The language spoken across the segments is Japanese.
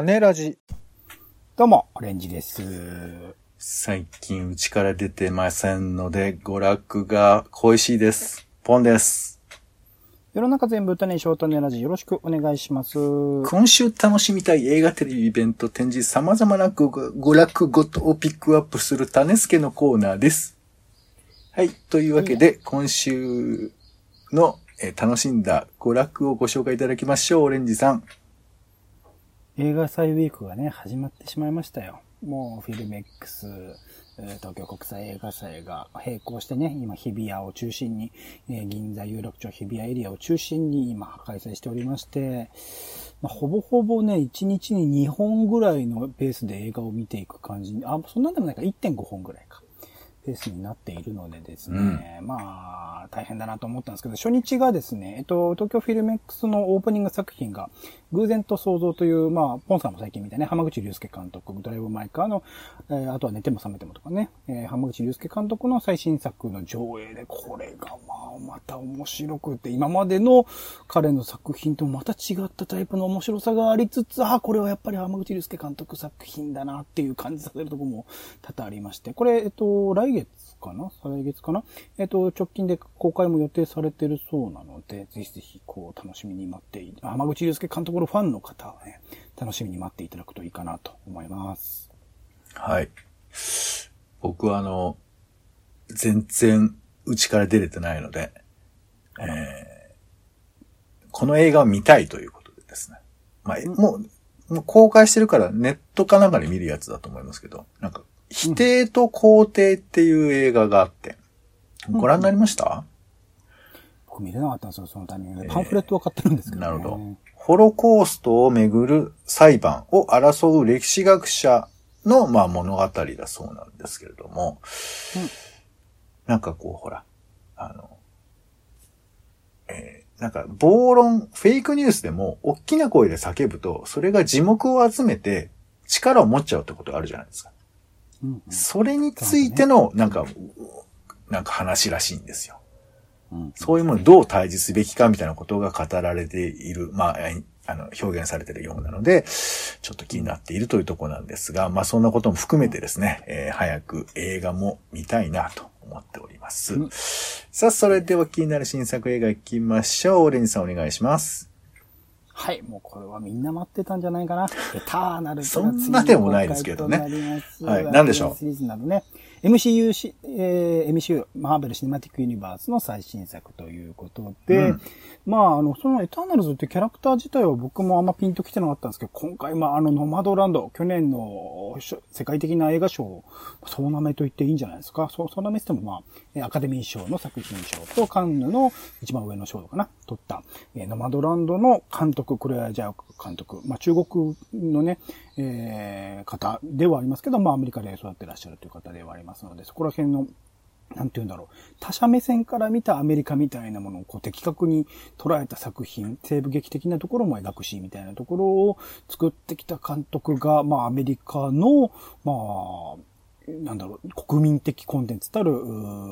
種ラジ。どうも、オレンジです。最近うちから出てませんので、娯楽が恋しいです。ポンです。世の中全部種にショートネラジよろしくお願いします。今週楽しみたい映画テレビイベント展示様々なご娯楽ごとをピックアップする種助のコーナーです。はい。というわけで、今週の、えー楽しんだ娯楽をご紹介いただきましょう。オレンジさん。映画祭ウィークがね、始まってしまいましたよ。もう、フィルメックス、東京国際映画祭が並行してね、今、日比谷を中心に、銀座有楽町日比谷エリアを中心に今、開催しておりまして、まあ、ほぼほぼね、1日に2本ぐらいのペースで映画を見ていく感じに、あ、そんなんでもないか、1.5本ぐらいか。ペースになっているのでですね、まあ、大変だなと思ったんですけど、初日がですね、えっと、東京フィルメックスのオープニング作品が、偶然と想像という、まあ、ポンさんも最近見たね、浜口竜介監督、ドライブ・マイカーの、えーあとは寝ても覚めてもとかね、えー浜口竜介監督の最新作の上映で、これがまあ、また面白くて、今までの彼の作品とまた違ったタイプの面白さがありつつ、ああ、これはやっぱり浜口竜介監督作品だなっていう感じさせるところも多々ありまして、これ、えっと、来月かな？再来月かな？えっと、直近で公開も予定されてるそうなので、ぜひぜひ、こう、楽しみに待ってい、浜口竜介監督のファンの方はね、楽しみに待っていただくといいかなと思います。はい。僕はあの、全然うちから出れてないので、えーこの映画を見たいということでですね。まあ、もう、もう公開してるからネットかなんかで見るやつだと思いますけど、なんか、否定と肯定っていう映画があって、ご覧になりました、僕見れなかったんですよ、そのタイミングで。パンフレットは買ってるんですけど、ね。なるほど。ホロコーストをめぐる裁判を争う歴史学者の、まあ、物語だそうなんですけれども、うんなんかこう、ほら、あの、えーなんか、暴論、フェイクニュースでも、大きな声で叫ぶと、それが字幕を集めて、力を持っちゃうってことがあるじゃないですか。うんうんそれについての、なんか、なんか話らしいんですよ。うんそういうものをどう対峙すべきかみたいなことが語られている、まあ、えあの、表現されているようなので、ちょっと気になっているというところなんですが、まあ、そんなことも含めてですね、えー早く映画も見たいなと思っております。うんさあ、それでは気になる新作映画行きましょう。オレンジさんお願いします。はい、もうこれはみんな待ってたんじゃないかな。エターナルそんなでもないですけどねついなりますはい何でしょう？シリーズなどね。MCU し、えー MCU、マーベル・シネマティック・ユニバースの最新作ということで、うんまあ、あの、そのエターナルズってキャラクター自体は僕もあんまピンときてなかったんですけど、今回、まあ、あの、ノマドランド、去年の世界的な映画賞、総なめと言っていいんじゃないですか。そう、総なめっても、まあえー、アカデミー賞の作品賞とカンヌの一番上の賞かな、取った、えノマドランドの監督、クレア・ジャー監督、まあ、中国のね、えー方ではありますけど、まあ、アメリカで育ってらっしゃるという方ではありますので、そこら辺のなんて言うんだろう。他者目線から見たアメリカみたいなものをこう的確に捉えた作品、西部劇的なところも描くし、みたいなところを作ってきた監督が、まあアメリカの、まあ、なんだろう、国民的コンテンツたる、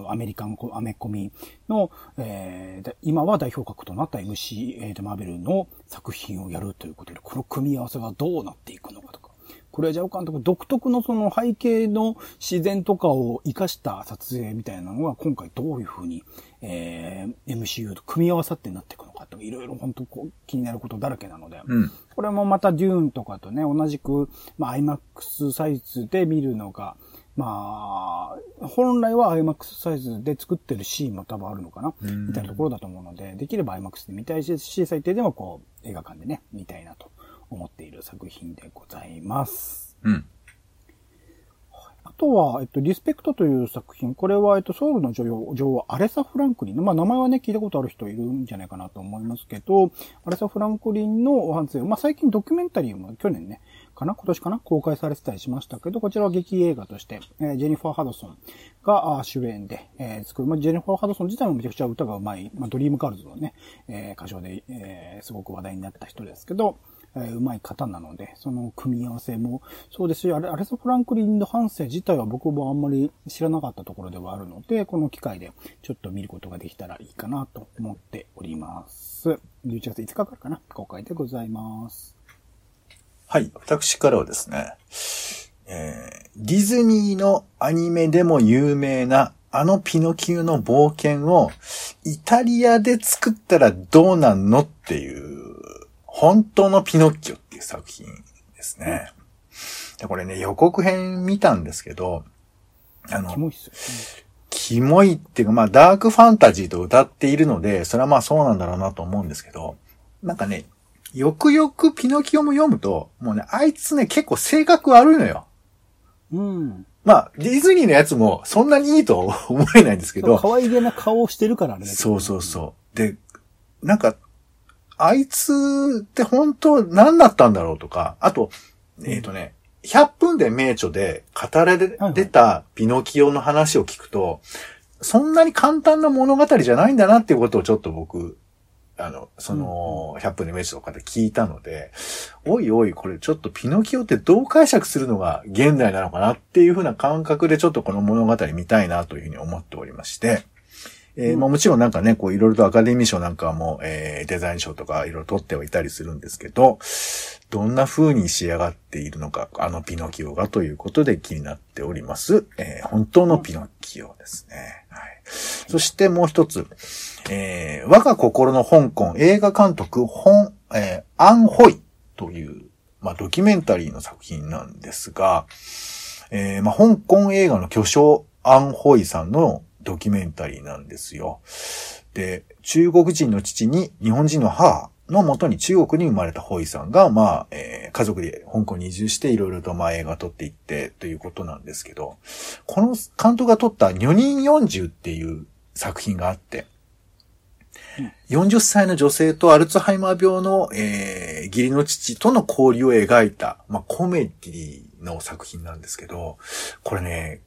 アメリカンコ、アメコミの、えーで今は代表格となった MC、えーと、マーベルの作品をやるということで、この組み合わせがどうなっていくのかとか。クレアジャオ監督独特のその背景の自然とかを活かした撮影みたいなのが今回どういう風に、えー MCU と組み合わさってなっていくのかといろいろ本当こう気になることだらけなので、うん。これもまたデューンとかとね、同じく、まあ IMAX サイズで見るのが、まあ、本来は IMAX サイズで作ってるシーンも多分あるのかな、みたいなところだと思うので、できれば IMAX で見たいし、最低でもこう、映画館でね、見たいなと思っている作品でございます。うん。あとは、えっと、リスペクトという作品。これは、えっと、ソウルの女王、女王、アレサ・フランクリンの、まあ、名前はね、聞いたことある人いるんじゃないかなと思いますけど、アレサ・フランクリンの反省、まあ、最近ドキュメンタリーも去年ね、かな今年かな公開されてたりしましたけど、こちらは劇映画として、えジェニファー・ハドソンが主演で、え作る、まあ、ジェニファー・ハドソン自体もめちゃくちゃ歌が上手い、まあ、ドリームガールズのね、え歌唱で、えすごく話題になった人ですけど、えうまい方なので、その組み合わせもそうですし、あれ、アレサ・フランクリンの反省自体は僕もあんまり知らなかったところではあるので、この機会でちょっと見ることができたらいいかなと思っております。11月5日からかな、公開でございます。はい、私からはですね、えーディズニーのアニメでも有名なあのピノキオの冒険をイタリアで作ったらどうなんのっていう、本当のピノッキオっていう作品ですね。でこれね、予告編見たんですけど、あのキ、モいっすよ。キモいっていうか、まあ、ダークファンタジーと歌っているので、それはまあそうなんだろうなと思うんですけど、なんかね、よくよくピノキオも読むと、もうね、あいつね、結構性格悪いのよ。うん。まあ、ディズニーのやつもそんなにいいとは思えないんですけど、可愛げな顔をしてるからあれだけどそうそうそう。で、なんか、あいつって本当何だったんだろうとか、あと、えっ、とね、100分で名著で語られはい出たピノキオの話を聞くと、そんなに簡単な物語じゃないんだなっていうことをちょっと僕、あの、その、100分で名著とかで聞いたので、おいおい、これちょっとピノキオってどう解釈するのが現代なのかなっていうふうな感覚でちょっとこの物語見たいなというふうに思っておりまして、えーまあもちろんなんかね、こういろいろとアカデミー賞なんかも、えーデザイン賞とかいろいろ取ってはいたりするんですけど、どんな風に仕上がっているのか、あのピノキオがということで気になっております。えー本当のピノキオですね。はい。そしてもう一つ、えー我が心の香港映画監督、本、えーアンホイという、まあドキュメンタリーの作品なんですが、えーまあ、香港映画の巨匠、アンホイさんのドキュメンタリーなんですよ。で、中国人の父に日本人の母のもとに中国に生まれたホイさんが、まあ、えー家族で香港に移住していろいろとまあ映画撮っていってということなんですけど、この監督が撮った女人40っていう作品があって、40歳の女性とアルツハイマー病の、えー義理の父との交流を描いた、まあ、コメディの作品なんですけど、これね、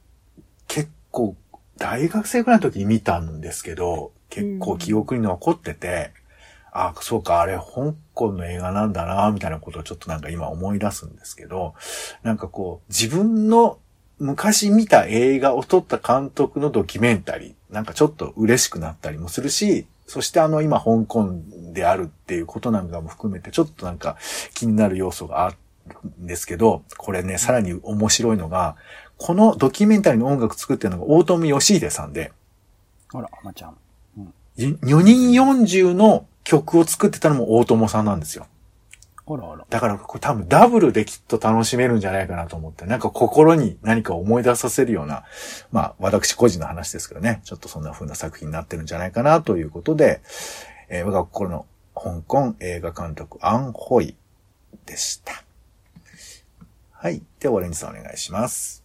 結構、大学生くらいの時に見たんですけど、結構記憶に残ってて、あ、そうか、あれ、香港の映画なんだな、みたいなことをちょっとなんか今思い出すんですけど、なんかこう、自分の昔見た映画を撮った監督のドキュメンタリー、なんかちょっと嬉しくなったりもするし、そしてあの今香港であるっていうことなんかも含めてちょっとなんか気になる要素があるんですけど、これね、さらに面白いのが、このドキュメンタリーの音楽作ってるのが大友義秀さんで、あら、まちゃん。4人40の曲を作ってたのも大友さんなんですよ。あらあら。だからこれ多分ダブルできっと楽しめるんじゃないかなと思って、なんか心に何か思い出させるような、まあ私個人の話ですけどね、ちょっとそんな風な作品になってるんじゃないかなということで、えー我が心の香港映画監督アンホイでした。はい。では、オレンジさんお願いします。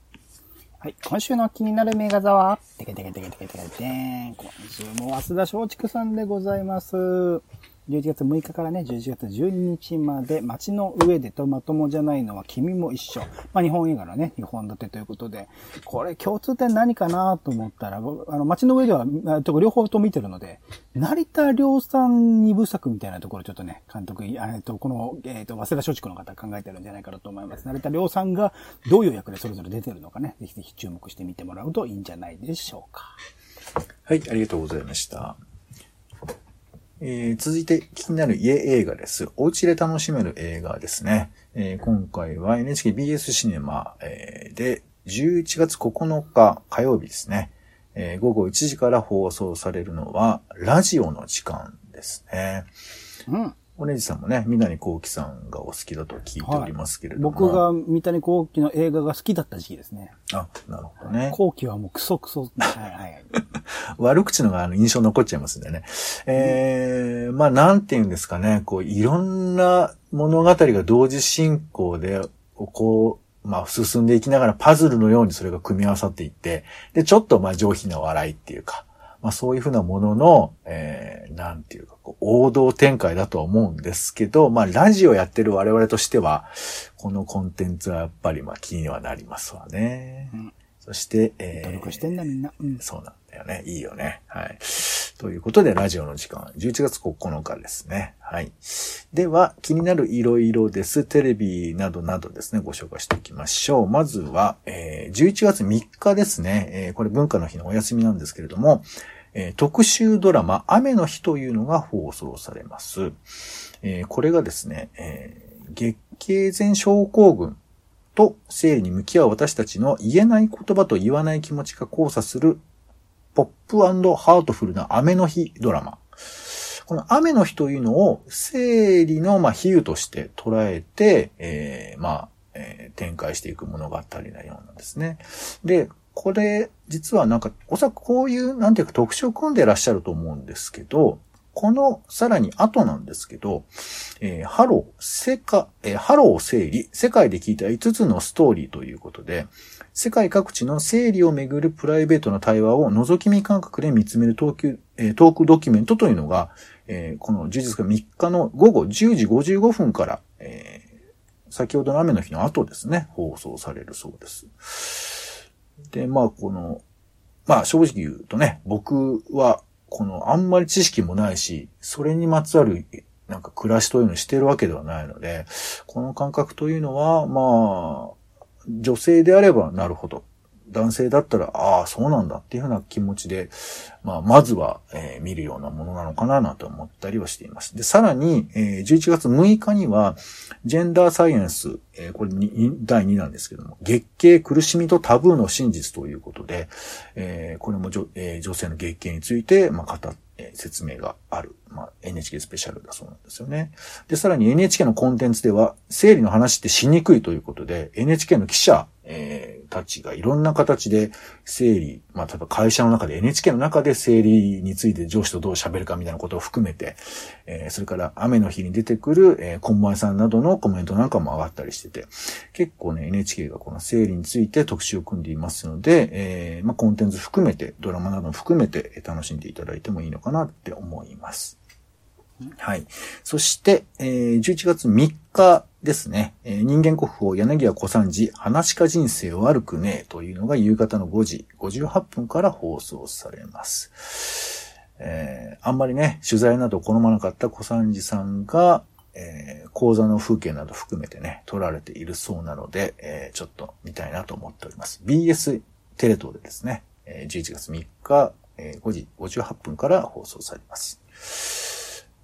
はい。今週の気になる名画座は、てけてけてけてけてけてーん。今週も早稲田松竹さんでございます。11月6日からね、11月12日まで、街の上でとまともじゃないのは君も一緒。まあ、日本映画のね、日本立てということで、これ共通点何かなと思ったら、あの、街の上では、と両方と見てるので、成田良さん二部作みたいなところちょっとね、監督、えっと、この、えっと、早稲田松竹の方考えてるんじゃないかなと思います。成田良さんがどういう役でそれぞれ出てるのかね、ぜひぜひ注目してみてもらうといいんじゃないでしょうか。はい、ありがとうございました。えー続いて気になる家映画です。お家で楽しめる映画ですね。えー今回は NHKBS シネマ、えーで11月9日火曜日ですね。えー午後1時から放送されるのはラジオの時間ですね。うん。おねじさんもね、南こうきさんがお好きだと聞いておりますけれども。僕が三谷幸喜の映画が好きだった時期ですね。あ、なるほどね。幸喜はもうクソクソ。はいはいはい。悪口のがあの印象残っちゃいますんでね。えー、まあなんて言うんですかね、こういろんな物語が同時進行で、こう、まあ進んでいきながらパズルのようにそれが組み合わさっていって、で、ちょっとまあ上品な笑いっていうか、まあそういうふうなものの、えー、なんていうか、こう王道展開だとは思うんですけど、まあラジオやってる我々としては、このコンテンツはやっぱりまあ気にはなりますわね。うんそして、えー努力してんだみんな。うん。そうなんだよね。いいよね。はい。ということで、ラジオの時間、11月9日ですね。はい。では、気になるいろいろです。テレビなどなどですね、ご紹介しておきましょう。まずは、えー11月3日ですね。えーこれ文化の日のお休みなんですけれども、えー特集ドラマ、雨の日というのが放送されます。えーこれがですね、えー月経前症候群と生理に向き合う私たちの言えない言葉と言わない気持ちが交差するポップハートフルな雨の日ドラマ。この雨の日というのを生理のまあ比喩として捉えて、えー、まあ、えー、展開していく物語なようなんですね。で、これ、実はなんか、おそらくこういう、なんていうか特徴を組んでらっしゃると思うんですけど、このさらに後なんですけど、えー、ハロー、世界、えー、ハロー生理、世界で聞いた5つのストーリーということで、世界各地の生理をめぐるプライベートな対話を覗き見感覚で見つめるトーク、えー、トークドキュメントというのが、えー、この11月3日の午後10時55分から、えー、先ほどの雨の日の後ですね、放送されるそうです。で、まあ、この、まあ、正直言うとね、僕はこの、あんまり知識もないし、それにまつわる、なんか暮らしというのをしてるわけではないので、この感覚というのは、まあ、女性であればなるほど。男性だったら、ああ、そうなんだっていうような気持ちで、まあ、まずは、えー、見るようなものなのかななんて思ったりはしています。で、さらに、えー、11月6日には、ジェンダーサイエンス、えー、これに第2弾ですけども、月経苦しみとタブーの真実ということで、えー、これも女,、えー、女性の月経について、まあ、語って、説明がある。まあ、NHK スペシャルだそうなんですよね。で、さらに NHK のコンテンツでは、生理の話ってしにくいということで、NHK の記者、えー、たちがいろんな形で生理、まあ、例えば会社の中で NHK の中で生理について上司とどう喋るかみたいなことを含めて、えー、それから雨の日に出てくる、えー、コンマイさんなどのコメントなんかも上がったりしてて、結構ね、NHK がこの生理について特集を組んでいますので、えー、まあ、コンテンツ含めて、ドラマなども含めて楽しんでいただいてもいいのかなって思います。はい。そして、えー、11月3日ですね、えー、人間国宝柳家小三治、話か人生悪くねえというのが夕方の5時58分から放送されます。えー、あんまりね、取材など好まなかった小三治さんが、えー、講座の風景など含めてね、撮られているそうなので、えー、ちょっと見たいなと思っております。BS テレ東でですね、えー、11月3日、えー、5時58分から放送されます。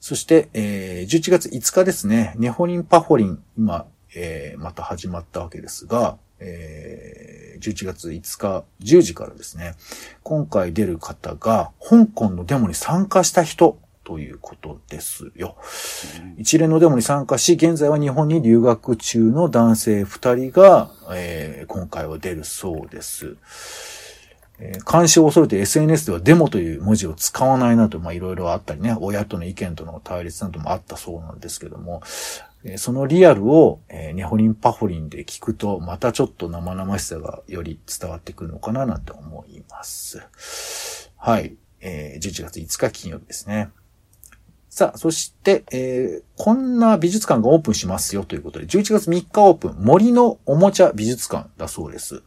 そして、えー、11月5日ですね、ネホリンパホリン、今、えー、また始まったわけですが、えー、11月5日10時からですね、今回出る方が、香港のデモに参加した人ということですよ。一連のデモに参加し、現在は日本に留学中の男性2人が、えー、今回は出るそうです。え、監視を恐れて SNS ではデモという文字を使わないなど、まあいろいろあったりね、親との意見との対立などもあったそうなんですけども、え、そのリアルを、えー、ニホリンパホリンで聞くと、またちょっと生々しさがより伝わってくるのかななんて思います。はい。えー、11月5日金曜日ですね。さあ、そして、えー、こんな美術館がオープンしますよということで、11月3日オープン、森のおもちゃ美術館だそうです。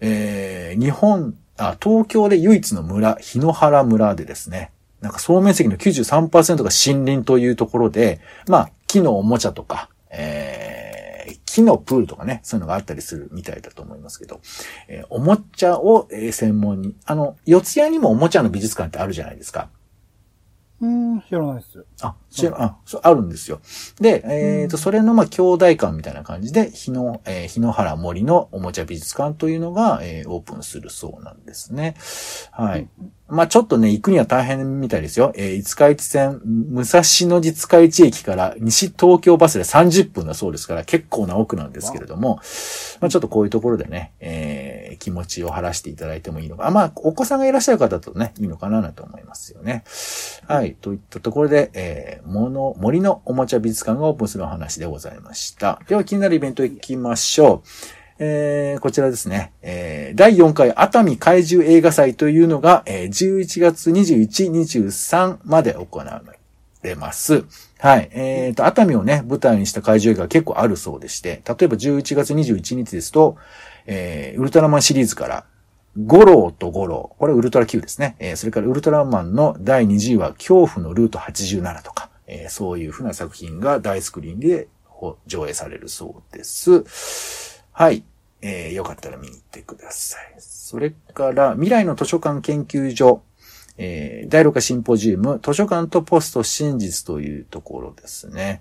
えー、日本、あ、東京で唯一の村、日野原村でですね、なんか総面積の93%が森林というところで、まあ、木のおもちゃとか、えー、木のプールとかね、そういうのがあったりするみたいだと思いますけど、えー、おもちゃを、え、専門に、あの、四谷にもおもちゃの美術館ってあるじゃないですか。うん、知らないです。あ、知ら、あ、そう、あるんですよ。で、えっ、ー、と、それの、まあ、兄弟館みたいな感じで、日野、えー、日野原森のおもちゃ美術館というのが、えー、オープンするそうなんですね。はい。まあ、ちょっとね、行くには大変みたいですよ。えー、五日市線、武蔵野寺塚市駅から西東京バスで30分だそうですから、結構な奥なんですけれども、まあ、ちょっとこういうところでね、えー、気持ちを晴らしていただいてもいいのか。まあ、お子さんがいらっしゃる方だとね、いいのかなと思いますよね。はい。といったところで、えー、もの、森のおもちゃ美術館がオープンするお話でございました。では、気になるイベント行きましょう。えー、こちらですね、えー、第4回熱海怪獣映画祭というのが、えー、11月21、23まで行われます。はい。えっ、ー、と、熱海をね、舞台にした怪獣映画が結構あるそうでして、例えば11月21日ですと、えー、ウルトラマンシリーズから、ゴローとゴロー。これウルトラ Q ですね。えー、それからウルトラマンの第2次話、恐怖のルート87とか、えー、そういうふうな作品が大スクリーンで上映されるそうです。はい。えー、よかったら見に行ってください。それから、未来の図書館研究所、えー、第6回シンポジウム、図書館とポスト真実というところですね。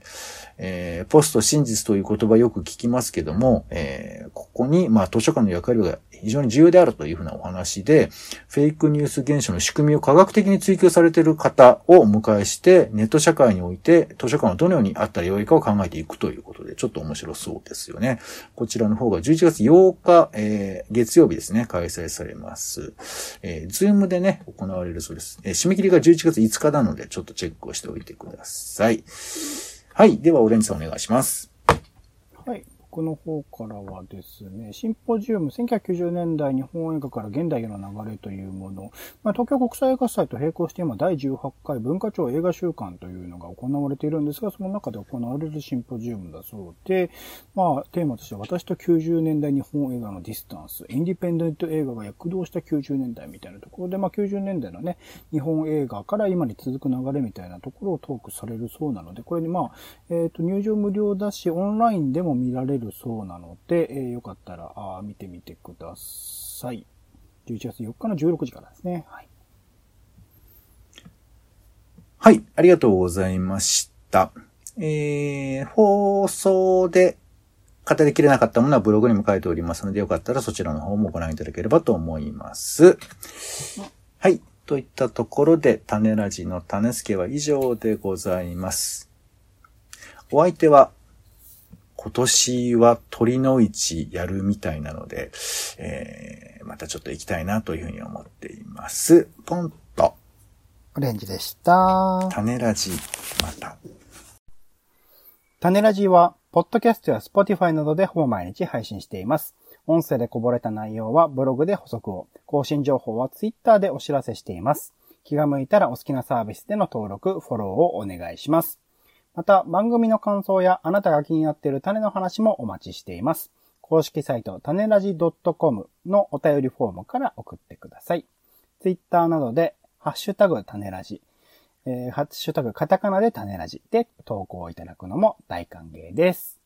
えー、ポスト真実という言葉よく聞きますけども、えー、ここに、まあ、図書館の役割が非常に重要であるというふうなお話で、フェイクニュース現象の仕組みを科学的に追求されている方をお迎えして、ネット社会において図書館はどのようにあったらよいかを考えていくということで、ちょっと面白そうですよね。こちらの方が11月8日、えー、月曜日ですね、開催されます。えー、ズームでね、行われるそうです。えー、締め切りが11月5日なので、ちょっとチェックをしておいてください。はい。では、オレンジさんお願いします。の方からはですね、シンポジウム1990年代日本映画から現代への流れというもの、まあ、東京国際映画祭と並行して今第18回文化庁映画週間というの行われているんですが、その中で行われるシンポジウムだそうで、まあ、テーマとしては私と90年代日本映画のディスタンス、インディペンデント映画が躍動した90年代みたいなところで、まあ、90年代のね、日本映画から今に続く流れみたいなところをトークされるそうなので、これにまあ、えっ、ー、と、入場無料だし、オンラインでも見られるそうなので、えー、よかったらあ見てみてください。11月4日の16時からですね。はい。はい、ありがとうございました。えー、放送で語りきれなかったものはブログにも書いておりますので、よかったらそちらの方もご覧いただければと思います。はい。といったところで、種ラジの種助は以上でございます。お相手は、今年は酉の市やるみたいなので、えー、またちょっと行きたいなというふうに思っています。ポン。オレンジでした。タネラジ、また。タネラジは、ポッドキャストや Spotify などでほぼ毎日配信しています。音声でこぼれた内容はブログで補足を、更新情報はツイッターでお知らせしています。気が向いたらお好きなサービスでの登録、フォローをお願いします。また、番組の感想やあなたが気になっている種の話もお待ちしています。公式サイト、種ラジ .com のお便りフォームから送ってください。ツイッターなどで、ハッシュタグ種ラジ、えー、ハッシュタグカタカナで種ラジで投稿いただくのも大歓迎です。